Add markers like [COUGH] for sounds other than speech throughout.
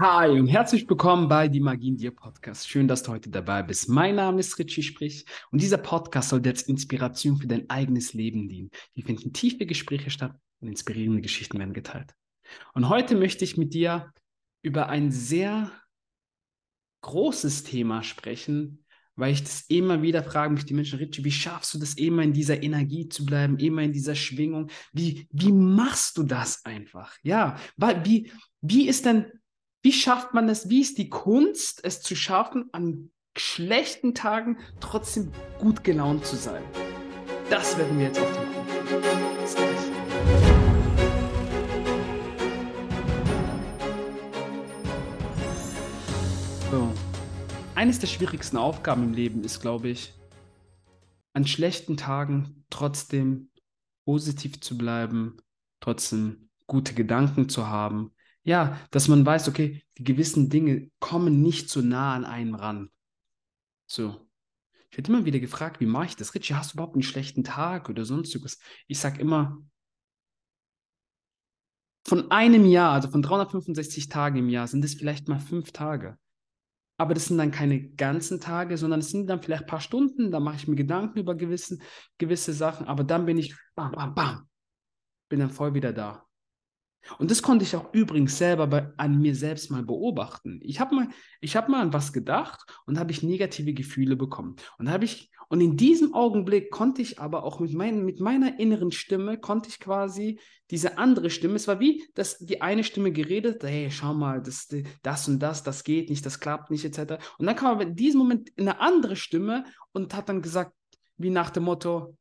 Hi und herzlich willkommen bei Die Magie in dir Podcast. Schön, dass du heute dabei bist. Mein Name ist Richie Sprich und dieser Podcast soll dir als Inspiration für dein eigenes Leben dienen. Hier finden tiefe Gespräche statt und inspirierende Geschichten werden geteilt. Und heute möchte ich mit dir über ein sehr großes Thema sprechen, weil ich das immer wieder frage mich die Menschen, Richie, wie schaffst du das immer in dieser Energie zu bleiben, immer in dieser Schwingung? Wie, wie machst du das einfach? Ja, wie, wie ist denn wie schafft man es? Wie ist die Kunst, es zu schaffen, an schlechten Tagen trotzdem gut gelaunt zu sein? Das werden wir jetzt auf den Punkt So. Eines der schwierigsten Aufgaben im Leben ist, glaube ich, an schlechten Tagen trotzdem positiv zu bleiben, trotzdem gute Gedanken zu haben, ja, dass man weiß, okay, die gewissen Dinge kommen nicht so nah an einen ran. So. Ich werde immer wieder gefragt, wie mache ich das? Richie, hast du überhaupt einen schlechten Tag oder sonstiges? Ich sage immer, von einem Jahr, also von 365 Tagen im Jahr, sind es vielleicht mal fünf Tage. Aber das sind dann keine ganzen Tage, sondern es sind dann vielleicht ein paar Stunden, da mache ich mir Gedanken über gewissen, gewisse Sachen, aber dann bin ich, bam, bam, bam, bin dann voll wieder da. Und das konnte ich auch übrigens selber bei, an mir selbst mal beobachten. Ich habe mal, hab mal an was gedacht und habe ich negative Gefühle bekommen. Und ich, und in diesem Augenblick konnte ich aber auch mit, mein, mit meiner inneren Stimme, konnte ich quasi diese andere Stimme, es war wie, dass die eine Stimme geredet, hey, schau mal, das, das und das, das geht nicht, das klappt nicht, etc. Und dann kam aber in diesem Moment eine andere Stimme und hat dann gesagt, wie nach dem Motto,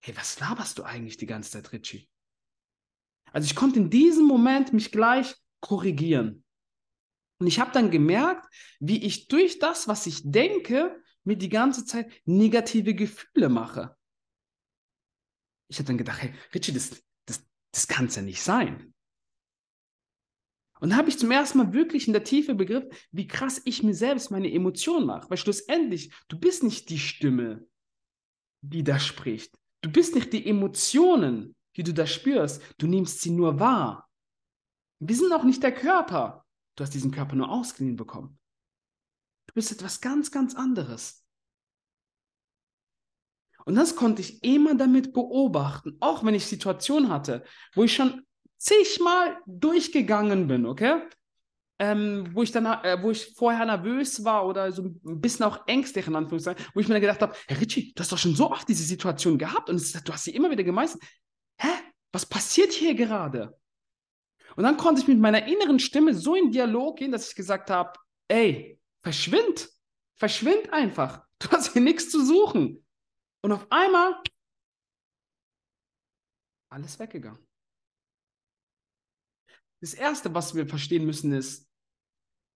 hey, was laberst du eigentlich die ganze Zeit, Richie? Also ich konnte in diesem Moment mich gleich korrigieren. Und ich habe dann gemerkt, wie ich durch das, was ich denke, mir die ganze Zeit negative Gefühle mache. Ich habe dann gedacht, hey, Richie, das, das, das kann es ja nicht sein. Und habe ich zum ersten Mal wirklich in der Tiefe begriffen, wie krass ich mir selbst meine Emotionen mache. Weil schlussendlich, du bist nicht die Stimme, die da spricht. Du bist nicht die Emotionen, wie du das spürst. Du nimmst sie nur wahr. Wir sind auch nicht der Körper. Du hast diesen Körper nur ausgeliehen bekommen. Du bist etwas ganz, ganz anderes. Und das konnte ich immer damit beobachten, auch wenn ich Situationen hatte, wo ich schon zigmal durchgegangen bin, okay? Ähm, wo ich dann, äh, wo ich vorher nervös war oder so ein bisschen auch ängstlich in Anführungszeichen, wo ich mir dann gedacht habe, Herr Ritchie, du hast doch schon so oft diese Situation gehabt und es, du hast sie immer wieder gemeistert hä, was passiert hier gerade? Und dann konnte ich mit meiner inneren Stimme so in Dialog gehen, dass ich gesagt habe, ey, verschwind, verschwind einfach. [LAUGHS] Du hast hier nichts zu suchen. Und auf einmal alles weggegangen. Das Erste, was wir verstehen müssen, ist,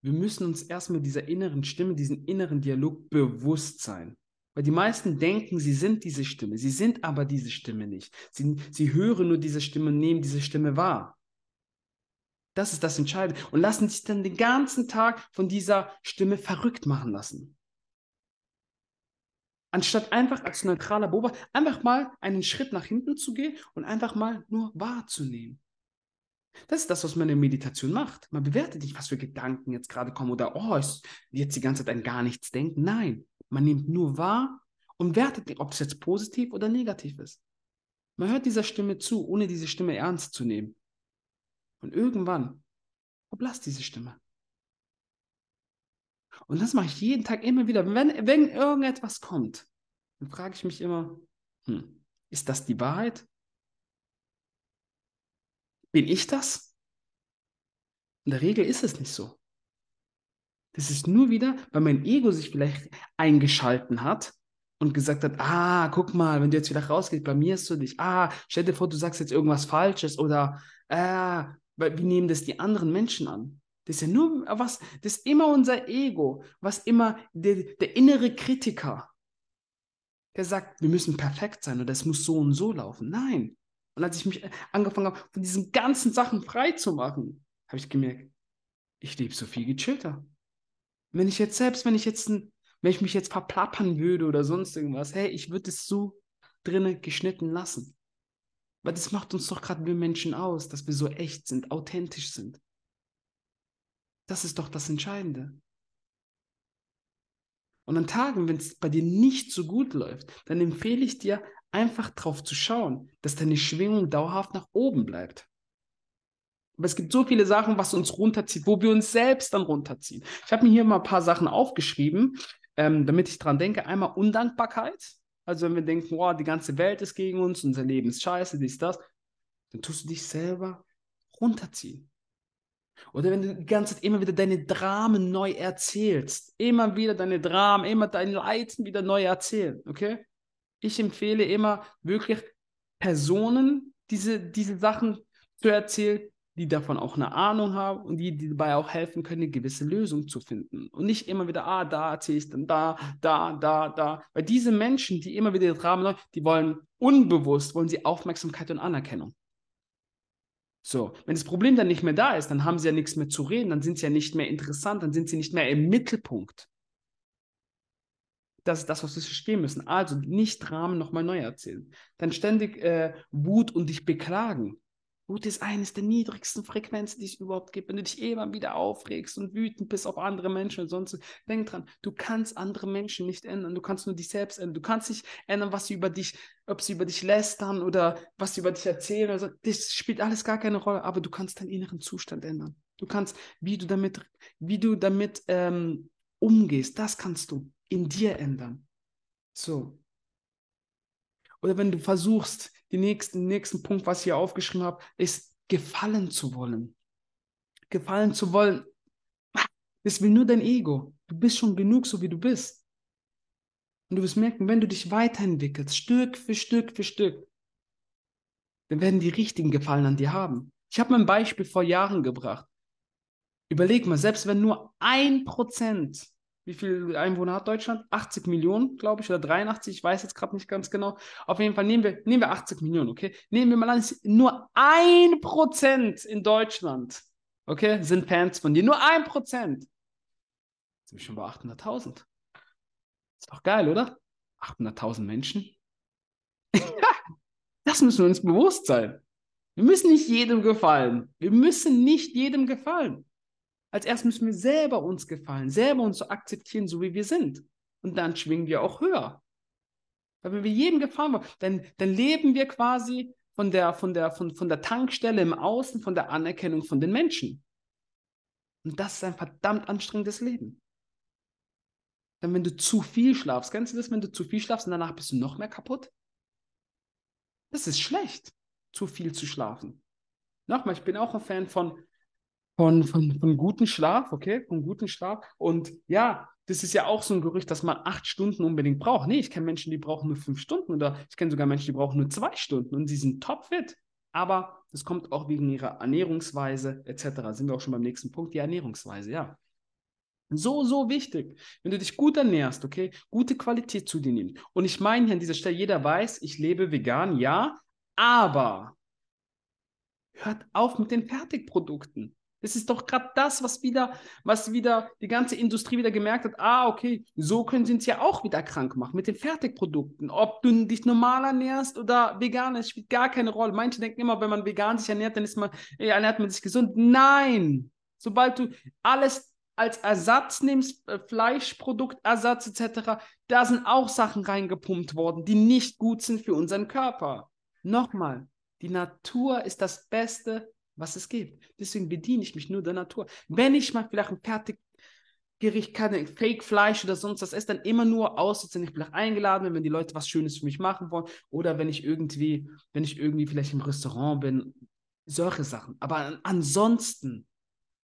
wir müssen uns erstmal dieser inneren Stimme, diesen inneren Dialog bewusst sein. Weil die meisten denken, sie sind diese Stimme. Sie sind aber diese Stimme nicht. Sie, sie hören nur diese Stimme und nehmen diese Stimme wahr. Das ist das Entscheidende. Und lassen sich dann den ganzen Tag von dieser Stimme verrückt machen lassen. Anstatt einfach als neutraler Beobachter einfach mal einen Schritt nach hinten zu gehen und einfach mal nur wahrzunehmen. Das ist das, was man in der Meditation macht. Man bewertet nicht, was für Gedanken jetzt gerade kommen oder, oh, ist jetzt die ganze Zeit an gar nichts denken. Nein, man nimmt nur wahr und wertet nicht, ob es jetzt positiv oder negativ ist. Man hört dieser Stimme zu, ohne diese Stimme ernst zu nehmen. Und irgendwann verblasst diese Stimme. Und das mache ich jeden Tag immer wieder. Wenn, wenn irgendetwas kommt, dann frage ich mich immer, hm, ist das die Wahrheit? Bin ich das? In der Regel ist es nicht so. Das ist nur wieder, weil mein Ego sich vielleicht eingeschalten hat und gesagt hat, ah, guck mal, wenn du jetzt wieder rausgehst, blamierst du dich. Ah, stell dir vor, du sagst jetzt irgendwas Falsches oder ah, wie nehmen das die anderen Menschen an? Das ist ja nur was, das ist immer unser Ego, was immer der, der innere Kritiker, der sagt, wir müssen perfekt sein oder es muss so und so laufen. Nein. Und als ich mich angefangen habe, von diesen ganzen Sachen frei zu machen, habe ich gemerkt, ich lebe so viel gechillter. Wenn ich jetzt, selbst wenn ich jetzt, wenn ich mich jetzt verplappern würde oder sonst irgendwas, hey, ich würde es so drinnen geschnitten lassen. Weil das macht uns doch gerade wir Menschen aus, dass wir so echt sind, authentisch sind. Das ist doch das Entscheidende. Und an Tagen, wenn es bei dir nicht so gut läuft, dann empfehle ich dir, einfach darauf zu schauen, dass deine Schwingung dauerhaft nach oben bleibt. Aber es gibt so viele Sachen, was uns runterzieht, wo wir uns selbst dann runterziehen. Ich habe mir hier mal ein paar Sachen aufgeschrieben, ähm, damit ich dran denke. Einmal Undankbarkeit. Also wenn wir denken, wow, die ganze Welt ist gegen uns, unser Leben ist scheiße, dies, das, dann tust du dich selber runterziehen. Oder wenn du die ganze Zeit immer wieder deine Dramen neu erzählst, immer wieder deine Dramen, immer dein Leiden wieder neu erzählen, okay? Ich empfehle immer wirklich Personen diese, diese Sachen zu erzählen, die davon auch eine Ahnung haben und die, die dabei auch helfen können, eine gewisse Lösung zu finden. Und nicht immer wieder, ah, da erzähle ich dann da, da, da, da. Weil diese Menschen, die immer wieder Rahmen, die wollen unbewusst, wollen sie Aufmerksamkeit und Anerkennung. So, wenn das Problem dann nicht mehr da ist, dann haben sie ja nichts mehr zu reden, dann sind sie ja nicht mehr interessant, dann sind sie nicht mehr im Mittelpunkt. Das ist das, was wir verstehen müssen. Also nicht Rahmen nochmal neu erzählen. Dann ständig äh, Wut und dich beklagen. Wut ist eines der niedrigsten Frequenzen, die es überhaupt gibt. Wenn du dich immer wieder aufregst und wütend bist auf andere Menschen und sonst, denk dran, du kannst andere Menschen nicht ändern. Du kannst nur dich selbst ändern. Du kannst nicht ändern, was sie über dich, ob sie über dich lästern oder was sie über dich erzählen. Also, das spielt alles gar keine Rolle, aber du kannst deinen inneren Zustand ändern. Du kannst, wie du damit, wie du damit ähm, umgehst, das kannst du in dir ändern. So. Oder wenn du versuchst, den nächsten, nächsten Punkt, was ich hier aufgeschrieben habe, ist gefallen zu wollen. Gefallen zu wollen, das will nur dein Ego. Du bist schon genug, so wie du bist. Und du wirst merken, wenn du dich weiterentwickelst, Stück für Stück für Stück, dann werden die Richtigen Gefallen an dir haben. Ich habe mal ein Beispiel vor Jahren gebracht. Überleg mal, selbst wenn nur ein Prozent wie viele Einwohner hat Deutschland? 80 Millionen, glaube ich, oder 83, ich weiß jetzt gerade nicht ganz genau. Auf jeden Fall nehmen wir, nehmen wir 80 Millionen, okay? Nehmen wir mal an, nur ein Prozent in Deutschland, okay, sind Fans von dir. Nur ein Prozent. Sind wir schon bei 800.000. Ist doch geil, oder? 800.000 Menschen. [LAUGHS] das müssen wir uns bewusst sein. Wir müssen nicht jedem gefallen. Wir müssen nicht jedem gefallen. Als erstes müssen wir selber uns gefallen, selber uns so akzeptieren, so wie wir sind. Und dann schwingen wir auch höher. Weil wenn wir jedem gefallen wollen, dann, dann leben wir quasi von der, von, der, von, von der Tankstelle im Außen, von der Anerkennung von den Menschen. Und das ist ein verdammt anstrengendes Leben. Denn wenn du zu viel schlafst, kennst du das, wenn du zu viel schlafst und danach bist du noch mehr kaputt? Das ist schlecht, zu viel zu schlafen. Nochmal, ich bin auch ein Fan von von, von, von guten Schlaf, okay, von guten Schlaf. Und ja, das ist ja auch so ein Gerücht, dass man acht Stunden unbedingt braucht. Nee, ich kenne Menschen, die brauchen nur fünf Stunden oder ich kenne sogar Menschen, die brauchen nur zwei Stunden und sie sind topfit. Aber das kommt auch wegen ihrer Ernährungsweise etc. Sind wir auch schon beim nächsten Punkt, die Ernährungsweise, ja. So, so wichtig. Wenn du dich gut ernährst, okay, gute Qualität zu dir nimmst. Und ich meine hier an dieser Stelle, jeder weiß, ich lebe vegan, ja, aber hört auf mit den Fertigprodukten. Das ist doch gerade das, was wieder, was wieder die ganze Industrie wieder gemerkt hat. Ah, okay, so können sie uns ja auch wieder krank machen mit den Fertigprodukten. Ob du dich normal ernährst oder vegan, es spielt gar keine Rolle. Manche denken immer, wenn man vegan sich ernährt, dann ist man, ernährt man sich gesund. Nein! Sobald du alles als Ersatz nimmst, äh, Fleischproduktersatz etc., da sind auch Sachen reingepumpt worden, die nicht gut sind für unseren Körper. Nochmal, die Natur ist das Beste, was es gibt. Deswegen bediene ich mich nur der Natur. Wenn ich mal vielleicht ein Fertiggericht kann, Fake-Fleisch oder sonst was esse, dann immer nur aus, wenn ich vielleicht eingeladen bin, wenn die Leute was Schönes für mich machen wollen oder wenn ich irgendwie, wenn ich irgendwie vielleicht im Restaurant bin, solche Sachen. Aber ansonsten,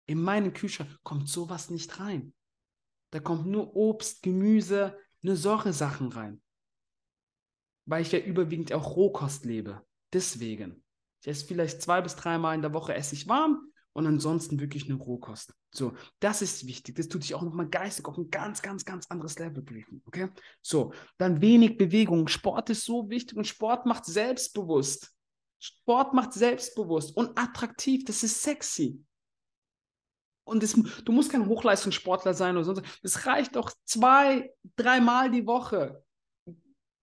in meinen Kühlschrank kommt sowas nicht rein. Da kommt nur Obst, Gemüse, nur solche Sachen rein. Weil ich ja überwiegend auch Rohkost lebe. Deswegen. Ich esse vielleicht zwei bis dreimal in der Woche esse ich warm und ansonsten wirklich eine Rohkost. So, das ist wichtig. Das tut dich auch nochmal geistig auf ein ganz, ganz, ganz anderes Level bringen. Okay? So, dann wenig Bewegung. Sport ist so wichtig und Sport macht selbstbewusst. Sport macht selbstbewusst und attraktiv. Das ist sexy. Und das, du musst kein Hochleistungssportler sein oder sonst. Es reicht doch zwei, dreimal die Woche.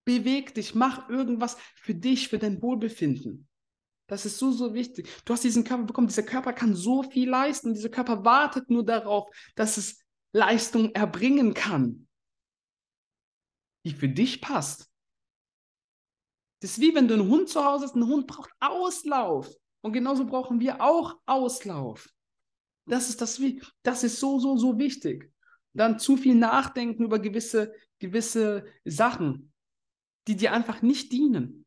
Beweg dich, mach irgendwas für dich, für dein Wohlbefinden. Das ist so, so wichtig. Du hast diesen Körper bekommen. Dieser Körper kann so viel leisten. Dieser Körper wartet nur darauf, dass es Leistung erbringen kann, die für dich passt. Das ist wie wenn du einen Hund zu Hause hast. Ein Hund braucht Auslauf. Und genauso brauchen wir auch Auslauf. Das ist das, das ist so, so, so wichtig. Dann zu viel nachdenken über gewisse, gewisse Sachen, die dir einfach nicht dienen.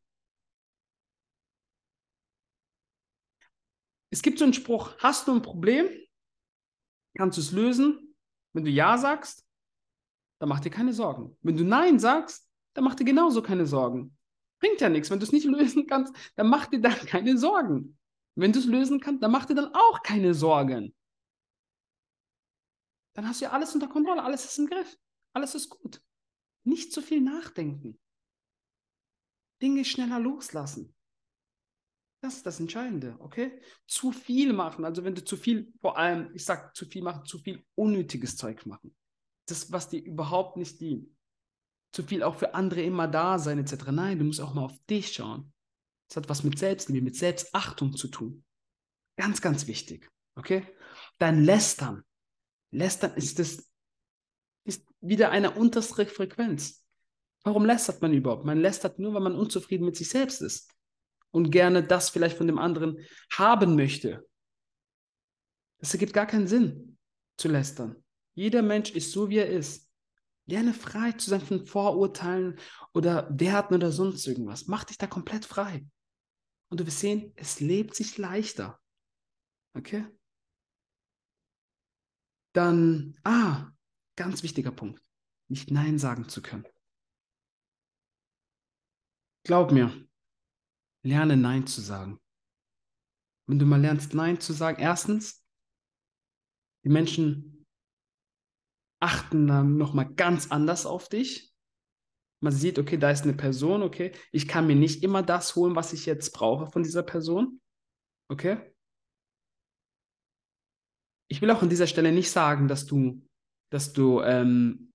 Es gibt so einen Spruch, hast du ein Problem, kannst du es lösen. Wenn du Ja sagst, dann mach dir keine Sorgen. Wenn du Nein sagst, dann mach dir genauso keine Sorgen. Bringt ja nichts. Wenn du es nicht [LAUGHS] lösen kannst, dann mach dir dann keine Sorgen. Wenn du es lösen kannst, dann mach dir dann auch keine Sorgen. Dann hast du ja alles unter Kontrolle, alles ist im Griff, alles ist gut. Nicht zu viel nachdenken. Dinge schneller loslassen. Das ist das Entscheidende, okay? Zu viel machen, also wenn du zu viel, vor allem, ich sag zu viel machen, zu viel unnötiges Zeug machen. Das, was dir überhaupt nicht dient. Zu viel auch für andere immer da sein, etc. Nein, du musst auch mal auf dich schauen. Das hat was mit Selbstliebe, mit Selbstachtung zu tun. Ganz, ganz wichtig, okay? Dein Lästern. Lästern ist das, ist wieder eine unterste Frequenz. Warum lästert man überhaupt? Man lästert nur, weil man unzufrieden mit sich selbst ist und gerne das vielleicht von dem anderen haben möchte. Das ergibt gar keinen Sinn zu lästern. Jeder Mensch ist so, wie er ist. Lerne frei zu sein von Vorurteilen oder Werten oder sonst irgendwas. Mach dich da komplett frei. Und du wirst sehen, es lebt sich leichter. Okay? Dann, ah, ganz wichtiger Punkt, nicht Nein sagen zu können. Glaub mir, lerne Nein zu sagen. Wenn du mal lernst, Nein zu sagen, erstens, die Menschen achten dann nochmal ganz anders auf dich. Man sieht, okay, da ist eine Person, okay, ich kann mir nicht immer das holen, was ich jetzt brauche von dieser Person. Okay? Ich will auch an dieser Stelle nicht sagen, dass du, dass du, ähm,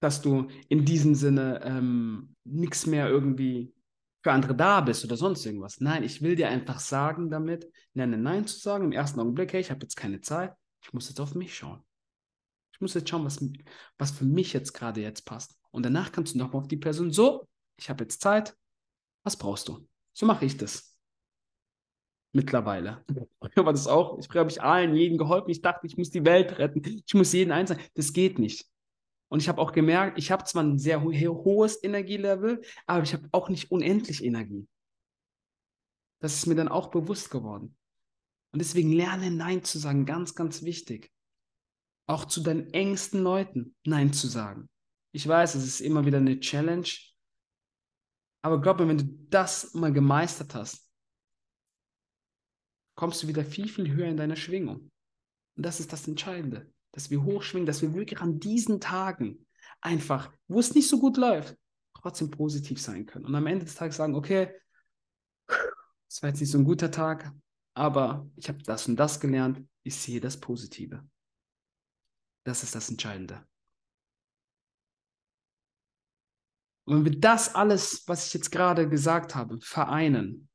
dass du in diesem Sinne ähm, nichts mehr irgendwie für andere da bist oder sonst irgendwas. Nein, ich will dir einfach sagen damit, nenne Nein zu sagen im ersten Augenblick, hey, ich habe jetzt keine Zeit, ich muss jetzt auf mich schauen. Ich muss jetzt schauen, was, was für mich jetzt gerade jetzt passt. Und danach kannst du nochmal auf die Person, so, ich habe jetzt Zeit, was brauchst du? So mache ich das. Mittlerweile. [LAUGHS] Aber das auch, ich habe ich allen, jeden geholfen. Ich dachte, ich muss die Welt retten. Ich muss jeden einzeln. Das geht nicht. Und ich habe auch gemerkt, ich habe zwar ein sehr ho hohes Energielevel, aber ich habe auch nicht unendlich Energie. Das ist mir dann auch bewusst geworden. Und deswegen lerne Nein zu sagen, ganz, ganz wichtig. Auch zu deinen engsten Leuten Nein zu sagen. Ich weiß, es ist immer wieder eine Challenge. Aber glaub mir, wenn du das mal gemeistert hast, kommst du wieder viel, viel höher in deiner Schwingung. Und das ist das Entscheidende dass wir hochschwingen, dass wir wirklich an diesen Tagen einfach, wo es nicht so gut läuft, trotzdem positiv sein können. Und am Ende des Tages sagen, okay, es war jetzt nicht so ein guter Tag, aber ich habe das und das gelernt, ich sehe das Positive. Das ist das Entscheidende. Und wenn wir das alles, was ich jetzt gerade gesagt habe, vereinen,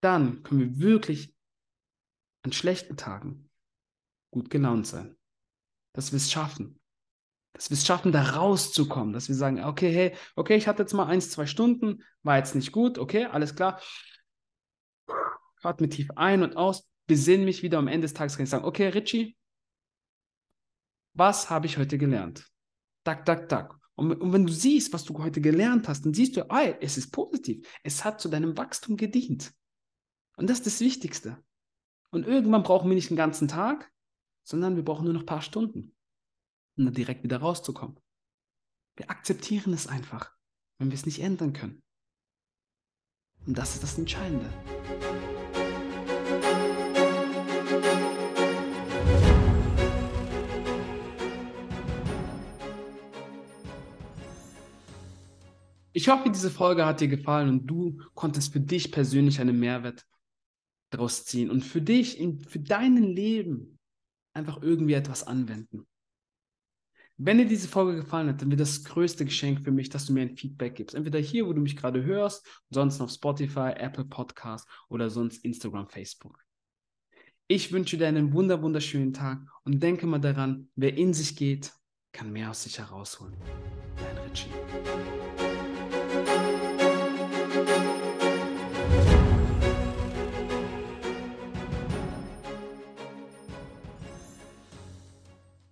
dann können wir wirklich an schlechten Tagen gut gelaunt sein dass wir es schaffen. Dass wir es schaffen, da rauszukommen. Dass wir sagen, okay, hey, okay, ich hatte jetzt mal eins, zwei Stunden, war jetzt nicht gut, okay, alles klar. Atme tief ein und aus, besinn mich wieder. Am Ende des Tages kann ich sagen, okay, Richie, was habe ich heute gelernt? Tak, tak, tak. Und, und, wenn du siehst, was du heute gelernt hast, dann siehst du, ah, es ist positiv. Es hat zu deinem Wachstum gedient. Und das ist das Wichtigste. Und irgendwann brauchen wir nicht den ganzen Tag, sondern wir brauchen nur noch ein paar Stunden, um dann direkt wieder rauszukommen. Wir akzeptieren es einfach, wenn wir es nicht ändern können. Und das ist das Entscheidende. Ich hoffe, diese Folge hat dir gefallen und du konntest für dich persönlich einen Mehrwert daraus ziehen und für dich, in, für dein Leben einfach irgendwie etwas anwenden. Wenn dir diese Folge gefallen hat, dann wird das größte Geschenk für mich, dass du mir ein Feedback gibst. Entweder hier, wo du mich gerade hörst, sonst auf Spotify, Apple Podcast oder sonst Instagram, Facebook. Ich wünsche dir einen wunder wunderschönen Tag und denke mal daran, wer in sich geht, kann mehr aus sich herausholen. Dein Richie.